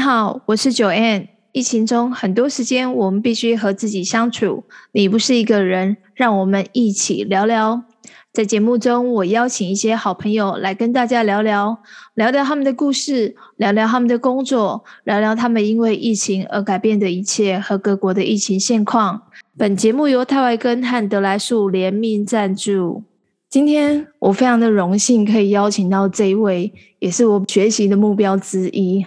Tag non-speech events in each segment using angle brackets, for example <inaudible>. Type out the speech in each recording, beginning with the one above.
好，我是九 N。疫情中很多时间，我们必须和自己相处。你不是一个人，让我们一起聊聊。在节目中，我邀请一些好朋友来跟大家聊聊，聊聊他们的故事，聊聊他们的工作，聊聊他们因为疫情而改变的一切和各国的疫情现况。本节目由泰外根和德来素联名赞助。今天我非常的荣幸可以邀请到这一位，也是我学习的目标之一。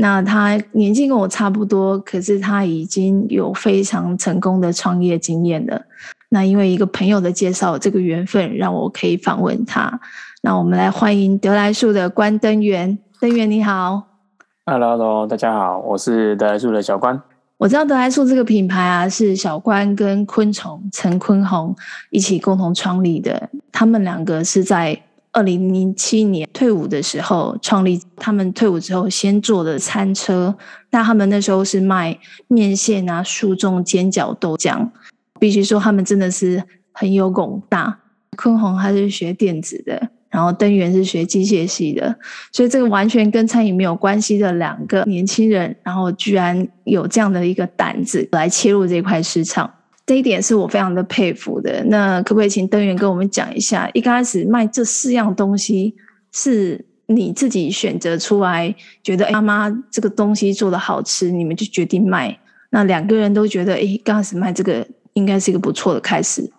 那他年纪跟我差不多，可是他已经有非常成功的创业经验了。那因为一个朋友的介绍，这个缘分让我可以访问他。那我们来欢迎德来树的关登元。登元你好，Hello Hello，大家好，我是德来树的小关。我知道德来树这个品牌啊，是小关跟昆虫陈坤宏一起共同创立的。他们两个是在二零零七年退伍的时候创立。他们退伍之后先做的餐车，那他们那时候是卖面线啊、树种煎饺、豆浆。必须说，他们真的是很有广大。坤宏他是学电子的。然后登源是学机械系的，所以这个完全跟餐饮没有关系的两个年轻人，然后居然有这样的一个胆子来切入这块市场，这一点是我非常的佩服的。那可不可以请登元跟我们讲一下，一开始卖这四样东西是你自己选择出来，觉得妈妈这个东西做得好吃，你们就决定卖？那两个人都觉得，哎，刚开始卖这个应该是一个不错的开始。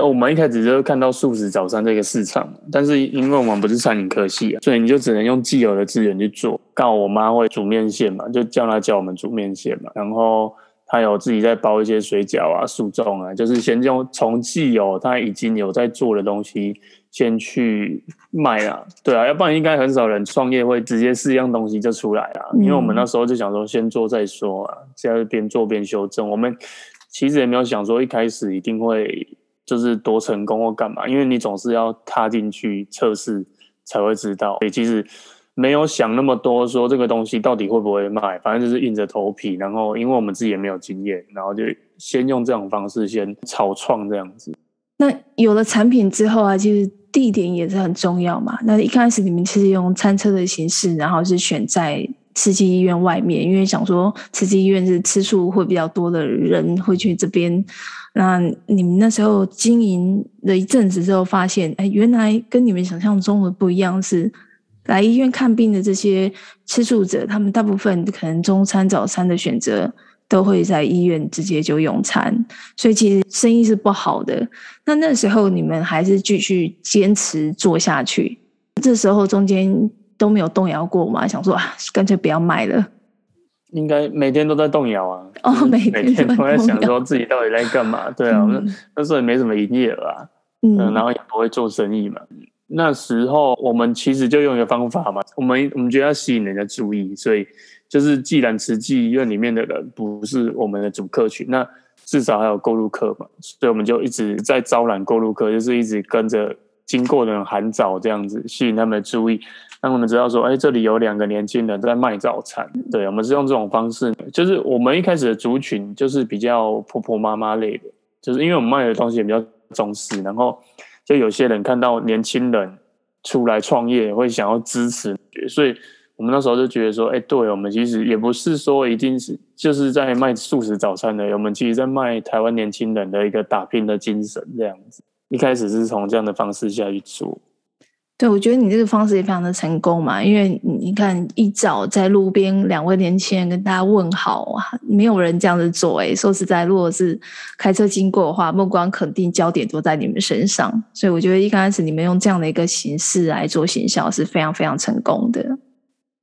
我们一开始就看到素食早餐这个市场，但是因为我们不是餐饮科系啊，所以你就只能用既有的资源去做。刚好我妈会煮面线嘛，就叫她教我们煮面线嘛。然后她有自己在包一些水饺啊、素粽啊，就是先用从既有他已经有在做的东西先去卖啊。对啊，要不然应该很少人创业会直接四样东西就出来啊。因为我们那时候就想说先做再说啊，现在边做边修正。我们其实也没有想说一开始一定会。就是多成功或干嘛，因为你总是要踏进去测试才会知道。所以其实没有想那么多，说这个东西到底会不会卖，反正就是硬着头皮。然后因为我们自己也没有经验，然后就先用这种方式先草创这样子。那有了产品之后啊，其实地点也是很重要嘛。那一开始你们其实用餐车的形式，然后是选在慈济医院外面，因为想说慈济医院是吃素会比较多的人会去这边。那你们那时候经营了一阵子之后，发现，哎，原来跟你们想象中的不一样，是来医院看病的这些吃素者，他们大部分可能中餐、早餐的选择都会在医院直接就用餐，所以其实生意是不好的。那那时候你们还是继续坚持做下去，这时候中间都没有动摇过吗？想说啊，干脆不要卖了。应该每天都在动摇啊！哦，每每天都在想说自己到底在干嘛？对啊，嗯、那时候也没什么营业额啊，嗯，然后也不会做生意嘛。那时候我们其实就用一个方法嘛，我们我们觉得要吸引人的注意，所以就是既然慈济医院里面的人不是我们的主客群，那至少还有过路客嘛，所以我们就一直在招揽过路客，就是一直跟着经过的人喊早这样子，吸引他们的注意。让我们知道说，哎，这里有两个年轻人在卖早餐。对，我们是用这种方式，就是我们一开始的族群就是比较婆婆妈妈类的，就是因为我们卖的东西也比较中式，然后就有些人看到年轻人出来创业，会想要支持，所以我们那时候就觉得说，哎，对，我们其实也不是说一定是就是在卖素食早餐的，我们其实在卖台湾年轻人的一个打拼的精神这样子。一开始是从这样的方式下去做。对，我觉得你这个方式也非常的成功嘛，因为你看一早在路边两位年轻人跟大家问好啊，没有人这样子做诶。说实在，如果是开车经过的话，目光肯定焦点都在你们身上，所以我觉得一开始你们用这样的一个形式来做行销是非常非常成功的。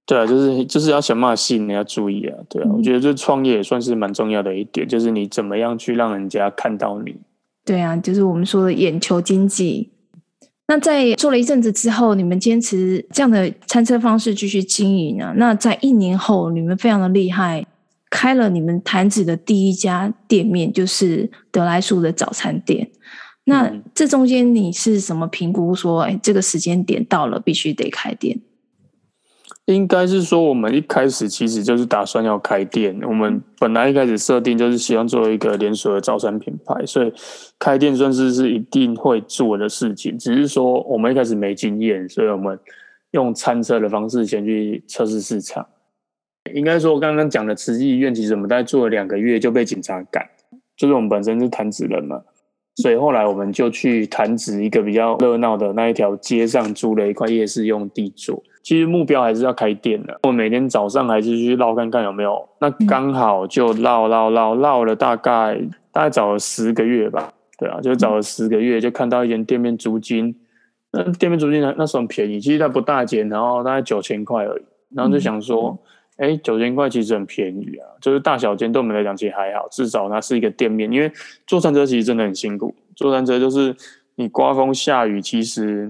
对啊，就是就是要想办法吸引人家注意啊，对啊，我觉得这创业也算是蛮重要的一点，就是你怎么样去让人家看到你。对啊，就是我们说的眼球经济。那在做了一阵子之后，你们坚持这样的餐车方式继续经营啊？那在一年后，你们非常的厉害，开了你们坛子的第一家店面，就是得来素的早餐店。那这中间你是什么评估说，哎，这个时间点到了，必须得开店？应该是说，我们一开始其实就是打算要开店。我们本来一开始设定就是希望做一个连锁的早餐品牌，所以开店算是是一定会做的事情。只是说我们一开始没经验，所以我们用餐车的方式先去测试市场。应该说，我刚刚讲的慈济医院，其实我们大概做了两个月就被警察赶，就是我们本身是弹指人嘛，所以后来我们就去弹指一个比较热闹的那一条街上租了一块夜市用地做。其实目标还是要开店的，我每天早上还是去绕看看有没有，那刚好就绕绕绕绕了大概大概找了十个月吧，对啊，就找了十个月，就看到一间店面租金，那店面租金那那时候很便宜，其实它不大间，然后大概九千块而已。然后就想说，哎、嗯，九千块其实很便宜啊，就是大小间对我们来讲其实还好，至少它是一个店面。因为坐餐车其实真的很辛苦，坐餐车就是你刮风下雨，其实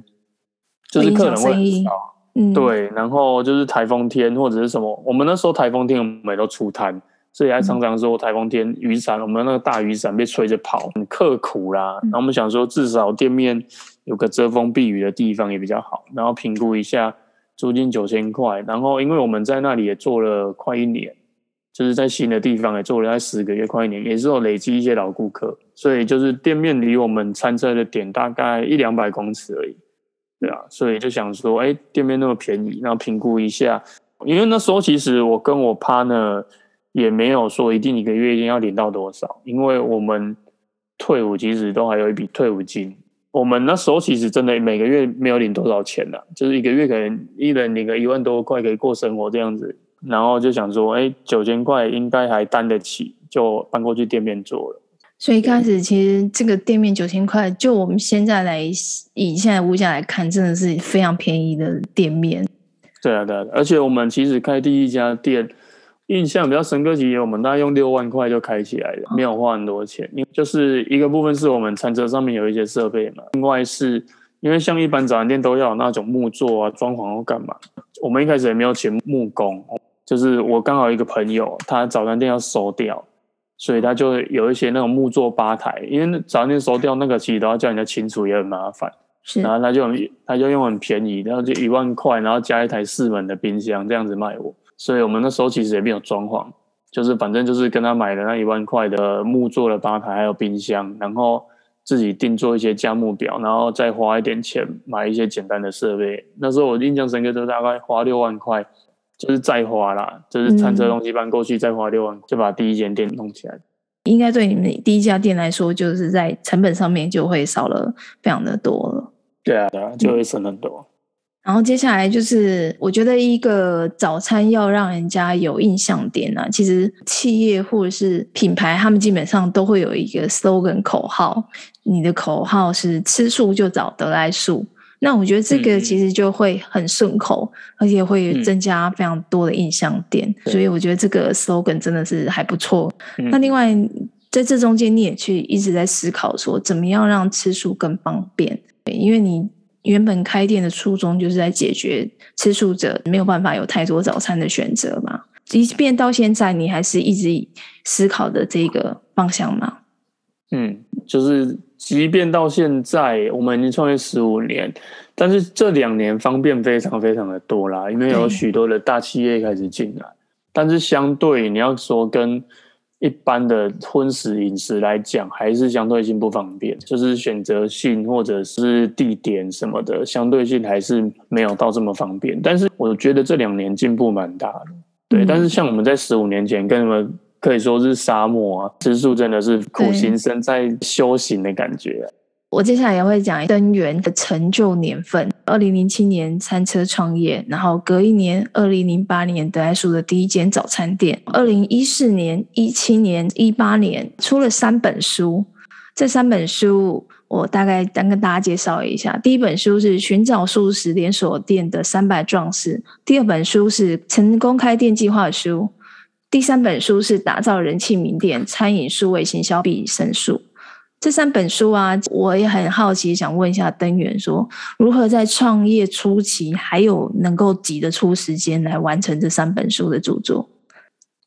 就是客人会很少，嗯，对。然后就是台风天或者是什么，我们那时候台风天我们也都出摊，所以还常常说台风天雨伞，我们那个大雨伞被吹着跑，很刻苦啦。然后我们想说，至少店面有个遮风避雨的地方也比较好，然后评估一下。租金九千块，然后因为我们在那里也做了快一年，就是在新的地方也做了在十个月，快一年，也是有累积一些老顾客，所以就是店面离我们餐车的点大概一两百公尺而已，对啊，所以就想说，哎，店面那么便宜，然后评估一下，因为那时候其实我跟我 partner 也没有说一定一个月一定要领到多少，因为我们退伍其实都还有一笔退伍金。我们那时候其实真的每个月没有领多少钱的，就是一个月可能一人领个一万多块可以过生活这样子，然后就想说，哎，九千块应该还担得起，就搬过去店面做了。所以一开始其实这个店面九千块，就我们现在来以现在物价来看，真的是非常便宜的店面。对啊，对啊，而且我们其实开第一家店。印象比较深刻，其实我们大概用六万块就开起来了，没有花很多钱。因为就是一个部分是我们餐车上面有一些设备嘛，另外是因为像一般早餐店都要有那种木座啊、装潢或干嘛，我们一开始也没有请木工，就是我刚好一个朋友，他早餐店要收掉，所以他就有一些那种木作吧台，因为早餐店收掉那个其实都要叫人家清除，也很麻烦。是，然后他就他就用很便宜，然后就一万块，然后加一台四门的冰箱这样子卖我。所以我们那时候其实也没有装潢，就是反正就是跟他买的那一万块的木做的吧台，还有冰箱，然后自己定做一些价目表，然后再花一点钱买一些简单的设备。那时候我印象深刻，就大概花六万块，就是再花啦，就是餐车东西搬过去再花六万，就把第一间店弄起来。应该对你们第一家店来说，就是在成本上面就会少了非常的多了。对啊，对啊，就会省很多。嗯然后接下来就是，我觉得一个早餐要让人家有印象点啊，其实企业或者是品牌，他们基本上都会有一个 slogan 口号。你的口号是“吃素就找得来素”，那我觉得这个其实就会很顺口，嗯、而且会增加非常多的印象点。嗯、所以我觉得这个 slogan 真的是还不错。嗯、那另外在这中间，你也去一直在思考说，怎么样让吃素更方便？因为你。原本开店的初衷就是在解决吃素者没有办法有太多早餐的选择嘛。即便到现在，你还是一直思考的这个方向吗？嗯，就是即便到现在，我们已经创业十五年，但是这两年方便非常非常的多啦，因为有许多的大企业开始进来。但是相对你要说跟一般的荤食饮食来讲，还是相对性不方便，就是选择性或者是地点什么的，相对性还是没有到这么方便。但是我觉得这两年进步蛮大的，对。但是像我们在十五年前，跟你们可以说是沙漠啊，吃素真的是苦行僧在修行的感觉。我接下来也会讲灯圆的成就年份：二零零七年餐车创业，然后隔一年，二零零八年得来素的第一间早餐店，二零一四年、一七年、一八年出了三本书。这三本书我大概单跟大家介绍一下：第一本书是《寻找素食连锁店的三百壮士》，第二本书是《成功开店计划书》，第三本书是《打造人气名店餐饮数位行销必胜术》。这三本书啊，我也很好奇，想问一下灯源说，如何在创业初期还有能够挤得出时间来完成这三本书的著作？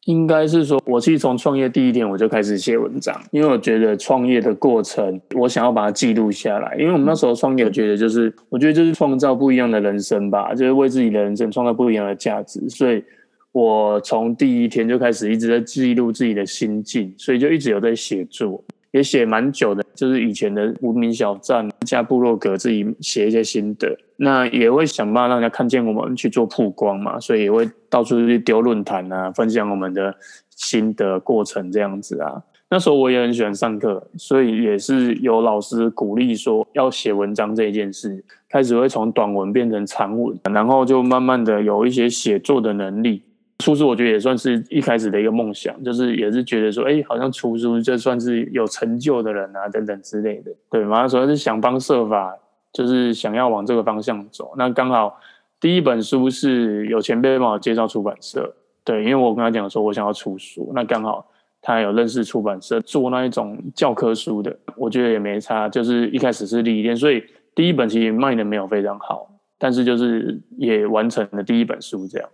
应该是说，我其实从创业第一天我就开始写文章，因为我觉得创业的过程，我想要把它记录下来。因为我们那时候创业，我觉得就是，我觉得就是创造不一样的人生吧，就是为自己的人生创造不一样的价值。所以我从第一天就开始一直在记录自己的心境，所以就一直有在写作。也写蛮久的，就是以前的无名小站加部落格，自己写一些心得。那也会想办法让人家看见我们去做曝光嘛，所以也会到处去丢论坛啊，分享我们的心得过程这样子啊。那时候我也很喜欢上课，所以也是有老师鼓励说要写文章这一件事，开始会从短文变成长文，然后就慢慢的有一些写作的能力。出书我觉得也算是一开始的一个梦想，就是也是觉得说，哎，好像出书就算是有成就的人啊，等等之类的。对，马上说是想方设法，就是想要往这个方向走。那刚好第一本书是有前辈帮我介绍出版社，对，因为我跟他讲说我想要出书，那刚好。他有认识出版社做那一种教科书的，我觉得也没差，就是一开始是历练，所以第一本其实卖的没有非常好，但是就是也完成了第一本书这样。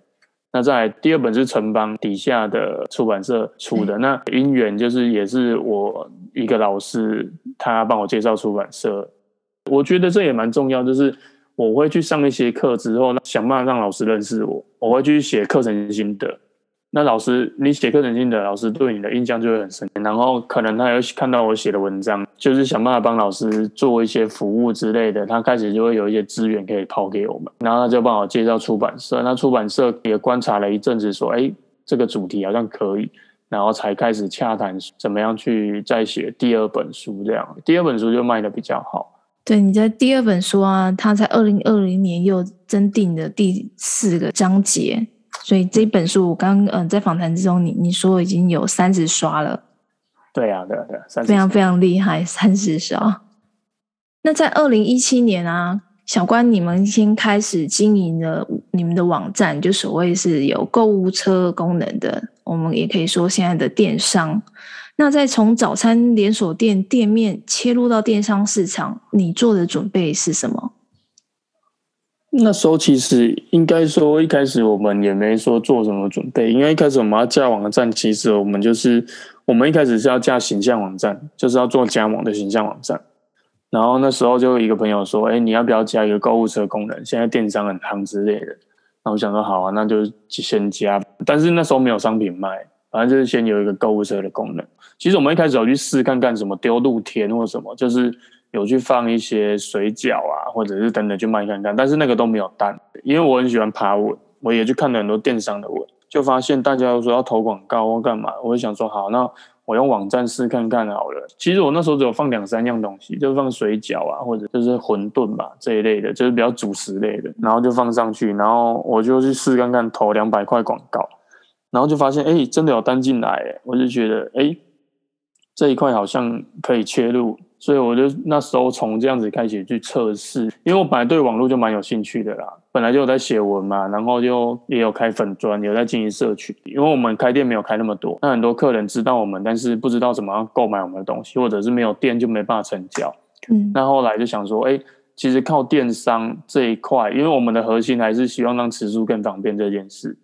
那在第二本是城邦底下的出版社出的，那因缘就是也是我一个老师，他帮我介绍出版社，我觉得这也蛮重要，就是我会去上一些课之后，想办法让老师认识我，我会去写课程心得。那老师，你写课程性的老师对你的印象就会很深，然后可能他有看到我写的文章，就是想办法帮老师做一些服务之类的，他开始就会有一些资源可以抛给我们，然后他就帮我介绍出版社，那出版社也观察了一阵子，说，哎，这个主题好像可以，然后才开始洽谈怎么样去再写第二本书，这样，第二本书就卖得比较好。对，你在第二本书啊，他在二零二零年又增订了第四个章节。所以这本书我刚嗯、呃、在访谈之中你，你你说已经有三十刷了，对呀、啊，对啊，对啊，非常非常厉害，三十刷。那在二零一七年啊，小关你们先开始经营了你们的网站，就所谓是有购物车功能的，我们也可以说现在的电商。那在从早餐连锁店店面切入到电商市场，你做的准备是什么？那时候其实应该说，一开始我们也没说做什么准备，因为一开始我们要架网站，其实我们就是我们一开始是要架形象网站，就是要做加盟的形象网站。然后那时候就有一个朋友说：“哎，你要不要加一个购物车功能？现在电商很夯之类的。”那我想说：“好啊，那就先加。”但是那时候没有商品卖，反正就是先有一个购物车的功能。其实我们一开始有去试看看什么丢露天或什么，就是。有去放一些水饺啊，或者是等等去卖看看，但是那个都没有单，因为我很喜欢爬文，我也去看了很多电商的文，就发现大家都说要投广告或干嘛，我就想说好，那我用网站试看看好了。其实我那时候只有放两三样东西，就放水饺啊，或者就是馄饨吧这一类的，就是比较主食类的，然后就放上去，然后我就去试看看投两百块广告，然后就发现哎、真的有单进来，哎，我就觉得哎、欸，这一块好像可以切入。所以我就那时候从这样子开始去测试，因为我本来对网络就蛮有兴趣的啦，本来就有在写文嘛，然后就也有开粉专，有在经营社群。因为我们开店没有开那么多，那很多客人知道我们，但是不知道怎么样购买我们的东西，或者是没有店就没办法成交。嗯，那后来就想说，哎，其实靠电商这一块，因为我们的核心还是希望让吃书更方便这件事。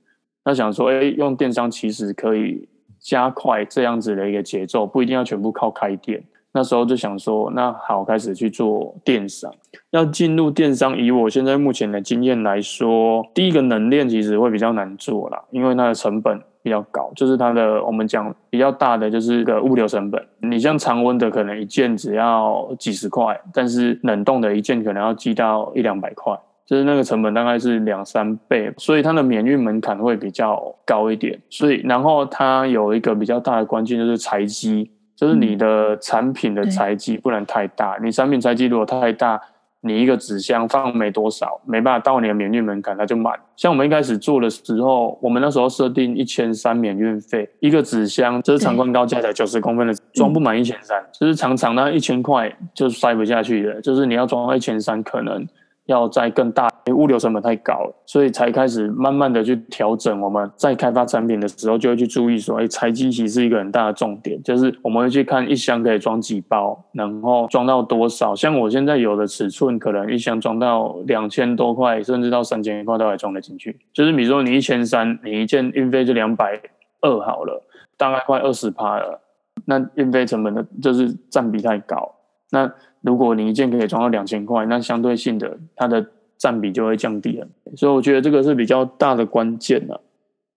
那想说，哎，用电商其实可以加快这样子的一个节奏，不一定要全部靠开店。那时候就想说，那好，开始去做电商。要进入电商，以我现在目前的经验来说，第一个冷链其实会比较难做啦，因为它的成本比较高，就是它的我们讲比较大的就是个物流成本。你像常温的，可能一件只要几十块，但是冷冻的一件可能要寄到一两百块，就是那个成本大概是两三倍，所以它的免运门槛会比较高一点。所以，然后它有一个比较大的关键就是材积。就是你的产品的材积不能太大，你产品材积如果太大，你一个纸箱放没多少，没办法到你的免运门槛，它就满。像我们一开始做的时候，我们那时候设定一千三免运费，一个纸箱就是长宽高加起来九十公分的，装不满一千三，就是常常那一千块就塞不下去的，就是你要装到一千三可能。要再更大，因为物流成本太高了，所以才开始慢慢的去调整。我们在开发产品的时候，就会去注意说，哎，材积其实是一个很大的重点，就是我们会去看一箱可以装几包，然后装到多少。像我现在有的尺寸，可能一箱装到两千多块，甚至到三千块都还装得进去。就是比如说你一千三，你一件运费就两百二好了，大概快二十趴了，那运费成本的就是占比太高，那。如果你一件可以装到两千块，那相对性的它的占比就会降低了，所以我觉得这个是比较大的关键了。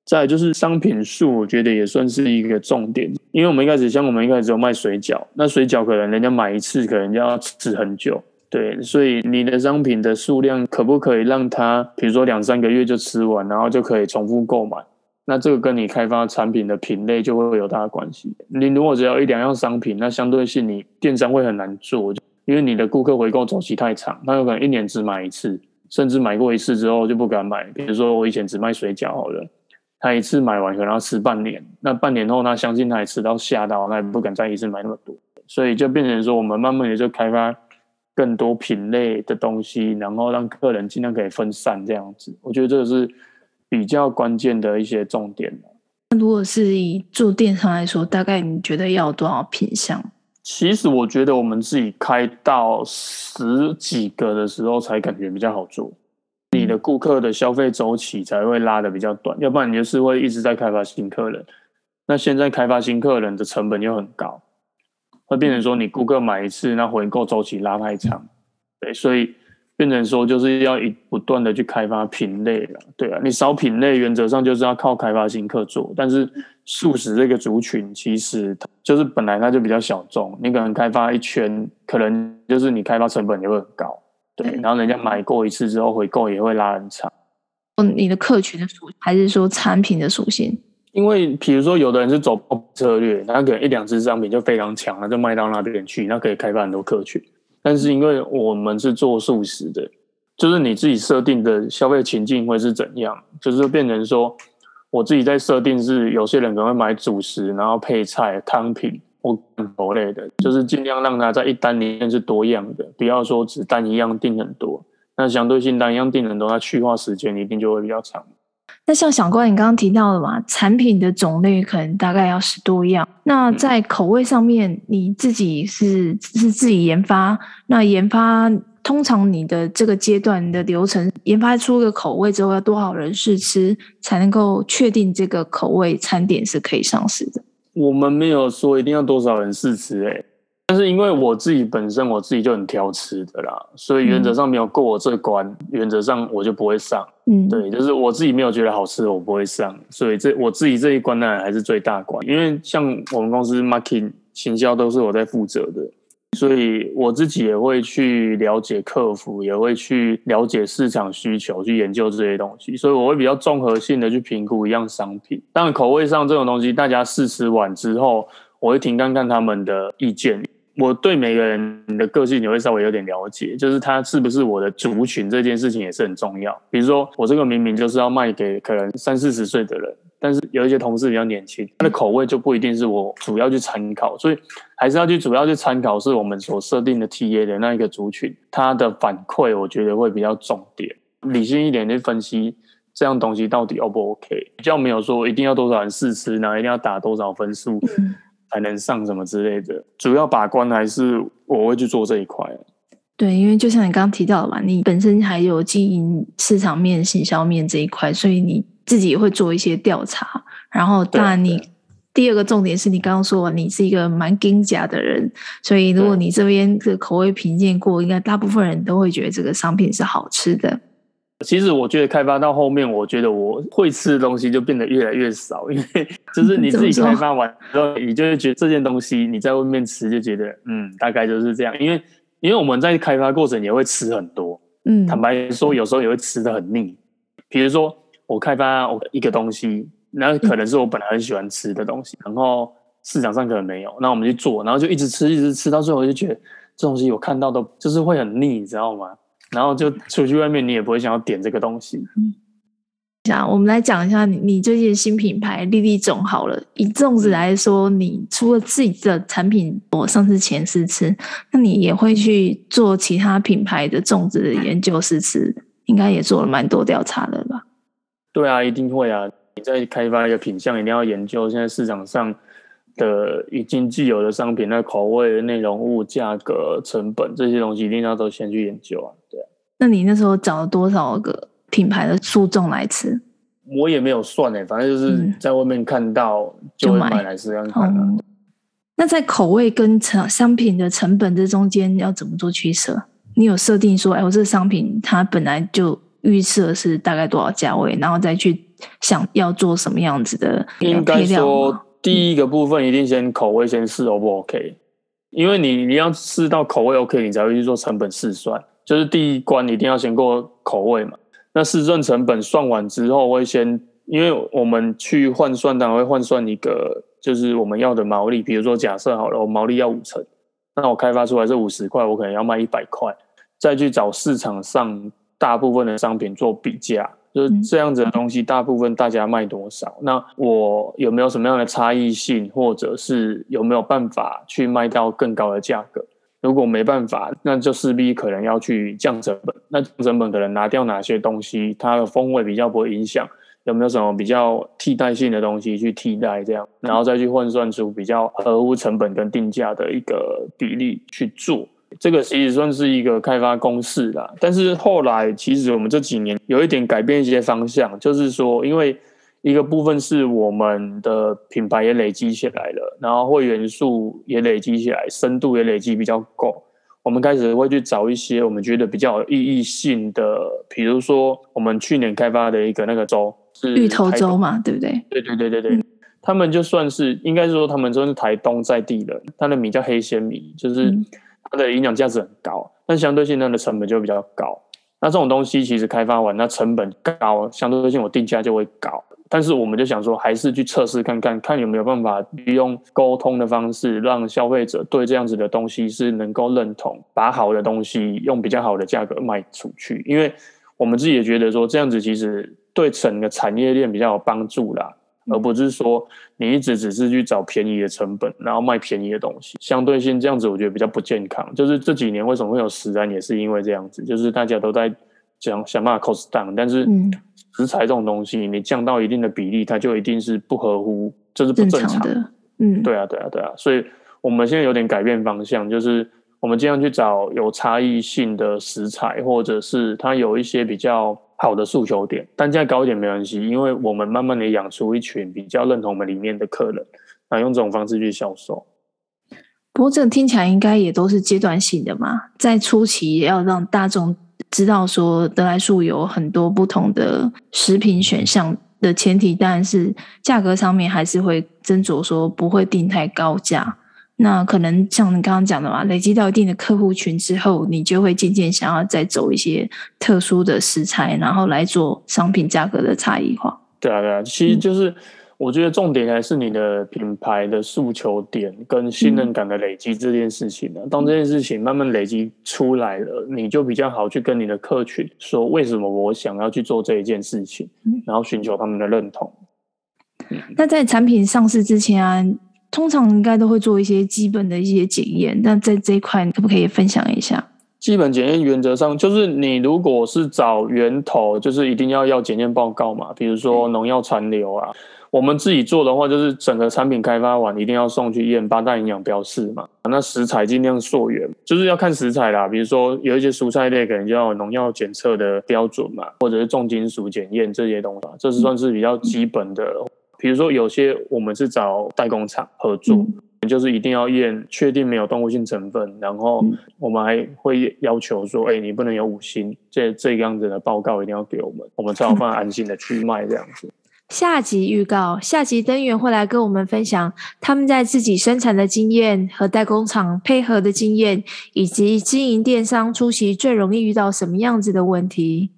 再就是商品数，我觉得也算是一个重点，因为我们一开始像我们一开始有卖水饺，那水饺可能人家买一次可能就要吃很久，对，所以你的商品的数量可不可以让它，比如说两三个月就吃完，然后就可以重复购买？那这个跟你开发产品的品类就会有大的关系。你如果只要一两样商品，那相对性你电商会很难做，因为你的顾客回购周期太长，他有可能一年只买一次，甚至买过一次之后就不敢买。比如说我以前只卖水饺好了，他一次买完可能要吃半年，那半年后他相信他也吃到吓到，他也不敢再一次买那么多，所以就变成说我们慢慢的就开发。更多品类的东西，然后让客人尽量可以分散这样子，我觉得这个是比较关键的一些重点那。如果是以做电商来说，大概你觉得要多少品项？其实我觉得我们自己开到十几个的时候，才感觉比较好做，你的顾客的消费周期才会拉的比较短，要不然你就是会一直在开发新客人。那现在开发新客人的成本又很高。会变成说，你顾客买一次，那回购周期拉太长，对，所以变成说就是要一不断的去开发品类了，对啊，你少品类原则上就是要靠开发新客做，但是素食这个族群其实就是本来它就比较小众，你可能开发一圈，可能就是你开发成本也会很高，对，然后人家买过一次之后回购也会拉很长。嗯，你的客群的属性还是说产品的属性？因为，比如说，有的人是走策略，他可能一两支商品就非常强，他就卖到那边去，那可以开发很多客群。但是，因为我们是做素食的，就是你自己设定的消费情境会是怎样，就是变成说，我自己在设定是，有些人可能会买主食，然后配菜、汤品或罐头类的，就是尽量让它在一单里面是多样的，不要说只单一样订很多。那相对性单一样订很多，它去化时间一定就会比较长。那像小关，你刚刚提到的嘛，产品的种类可能大概要十多样。那在口味上面，你自己是是自己研发？那研发通常你的这个阶段的流程，研发出个口味之后，要多少人试吃才能够确定这个口味餐点是可以上市的？我们没有说一定要多少人试吃，欸，哎。但是因为我自己本身我自己就很挑吃的啦，所以原则上没有过我这关，嗯、原则上我就不会上。嗯，对，就是我自己没有觉得好吃，我不会上。所以这我自己这一关呢，还是最大关。因为像我们公司 marketing 行销都是我在负责的，所以我自己也会去了解客服，也会去了解市场需求，去研究这些东西。所以我会比较综合性的去评估一样商品。当然口味上这种东西，大家试吃完之后，我会听看看他们的意见。我对每个人的个性也会稍微有点了解，就是他是不是我的族群这件事情也是很重要。比如说，我这个明明就是要卖给可能三四十岁的人，但是有一些同事比较年轻，他的口味就不一定是我主要去参考，所以还是要去主要去参考是我们所设定的 TA 的那一个族群，他的反馈我觉得会比较重点，理性一点去分析这样东西到底 O 不 OK，比较没有说一定要多少人试吃，然后一定要打多少分数。才能上什么之类的，主要把关还是我会去做这一块。对，因为就像你刚刚提到的嘛，你本身还有经营市场面、行销面这一块，所以你自己也会做一些调查。然后，当然你第二个重点是你刚刚说你是一个蛮精假的人，所以如果你这边的口味评鉴过，应该大部分人都会觉得这个商品是好吃的。其实我觉得开发到后面，我觉得我会吃的东西就变得越来越少，因为 <laughs> 就是你自己开发完之后，你就会觉得这件东西你在外面吃就觉得嗯，大概就是这样。因为因为我们在开发过程也会吃很多，嗯，坦白说有时候也会吃的很腻。比如说我开发我一个东西，那可能是我本来很喜欢吃的东西，然后市场上可能没有，那我们去做，然后就一直吃，一直吃到最后就觉得这东西我看到都就是会很腻，你知道吗？然后就出去外面，你也不会想要点这个东西。嗯，讲我们来讲一下你你最近的新品牌粒粒粽好了。以粽子来说，你除了自己的产品，我上次前试吃，那你也会去做其他品牌的粽子的研究试吃，应该也做了蛮多调查的吧？对啊，一定会啊！你在开发一个品相，一定要研究现在市场上的已经既有的商品，那口味、内容物、价格、成本这些东西，一定要都先去研究啊。对啊那你那时候找了多少个品牌的素粽来吃？我也没有算诶，反正就是在外面看到就会买来试试看。嗯。那在口味跟成商品的成本这中间要怎么做取舍？你有设定说，哎，我这个商品它本来就预设是大概多少价位，然后再去想要做什么样子的？应该说，第一个部分一定先口味先试 O 不 OK。因为你你要试到口味 OK，你才会去做成本试算。就是第一关一定要先过口味嘛。那试算成本算完之后，我会先，因为我们去换算，当然会换算一个就是我们要的毛利。比如说假设好了，我毛利要五成，那我开发出来是五十块，我可能要卖一百块，再去找市场上大部分的商品做比价。就是这样子的东西，大部分大家卖多少？那我有没有什么样的差异性，或者是有没有办法去卖到更高的价格？如果没办法，那就势必可能要去降成本。那降成本可能拿掉哪些东西，它的风味比较不会影响？有没有什么比较替代性的东西去替代？这样，然后再去换算出比较合乎成本跟定价的一个比例去做。这个其实算是一个开发公式啦，但是后来其实我们这几年有一点改变一些方向，就是说，因为一个部分是我们的品牌也累积起来了，然后会员数也累积起来，深度也累积比较够，我们开始会去找一些我们觉得比较有意义性的，比如说我们去年开发的一个那个粥是芋头粥嘛，对不对？对对对对对，嗯、他们就算是应该是说他们算是台东在地人，他的米叫黑仙米，就是。它的营养价值很高，但相对性它的成本就比较高。那这种东西其实开发完，那成本高，相对性我定价就会高。但是我们就想说，还是去测试看看，看有没有办法用沟通的方式，让消费者对这样子的东西是能够认同，把好的东西用比较好的价格卖出去。因为我们自己也觉得说，这样子其实对整个产业链比较有帮助啦。而不是说你一直只是去找便宜的成本，然后卖便宜的东西，相对性这样子我觉得比较不健康。就是这几年为什么会有食安，也是因为这样子，就是大家都在讲想办法 cost down，但是食材这种东西，你降到一定的比例，它就一定是不合乎，这、就是不正常，正常的。嗯，对啊，对啊，对啊。所以我们现在有点改变方向，就是我们尽量去找有差异性的食材，或者是它有一些比较。好的诉求点，单价高一点没关系，因为我们慢慢的养出一群比较认同我们里面的客人，那用这种方式去销售。不过这个听起来应该也都是阶段性的嘛，在初期也要让大众知道说得来素有很多不同的食品选项的前提，当然是价格上面还是会斟酌说不会定太高价。那可能像你刚刚讲的嘛，累积到一定的客户群之后，你就会渐渐想要再走一些特殊的食材，然后来做商品价格的差异化。对啊，对啊，其实就是我觉得重点还是你的品牌的诉求点跟信任感的累积这件事情呢。嗯、当这件事情慢慢累积出来了，你就比较好去跟你的客群说为什么我想要去做这一件事情，然后寻求他们的认同。嗯、那在产品上市之前啊。通常应该都会做一些基本的一些检验，那在这一块可不可以分享一下？基本检验原则上就是，你如果是找源头，就是一定要要检验报告嘛。比如说农药残留啊，嗯、我们自己做的话，就是整个产品开发完一定要送去验八大营养标示嘛。那食材尽量溯源，就是要看食材啦。比如说有一些蔬菜类可能就要有农药检测的标准嘛，或者是重金属检验这些东西，这是算是比较基本的。嗯比如说，有些我们是找代工厂合作，嗯、就是一定要验确定没有动物性成分，然后我们还会要求说，哎、欸，你不能有五星，这这个样子的报告一定要给我们，我们才有办法安心的去卖这样子。<laughs> 下集预告：下集登源会来跟我们分享他们在自己生产的经验和代工厂配合的经验，以及经营电商初期最容易遇到什么样子的问题。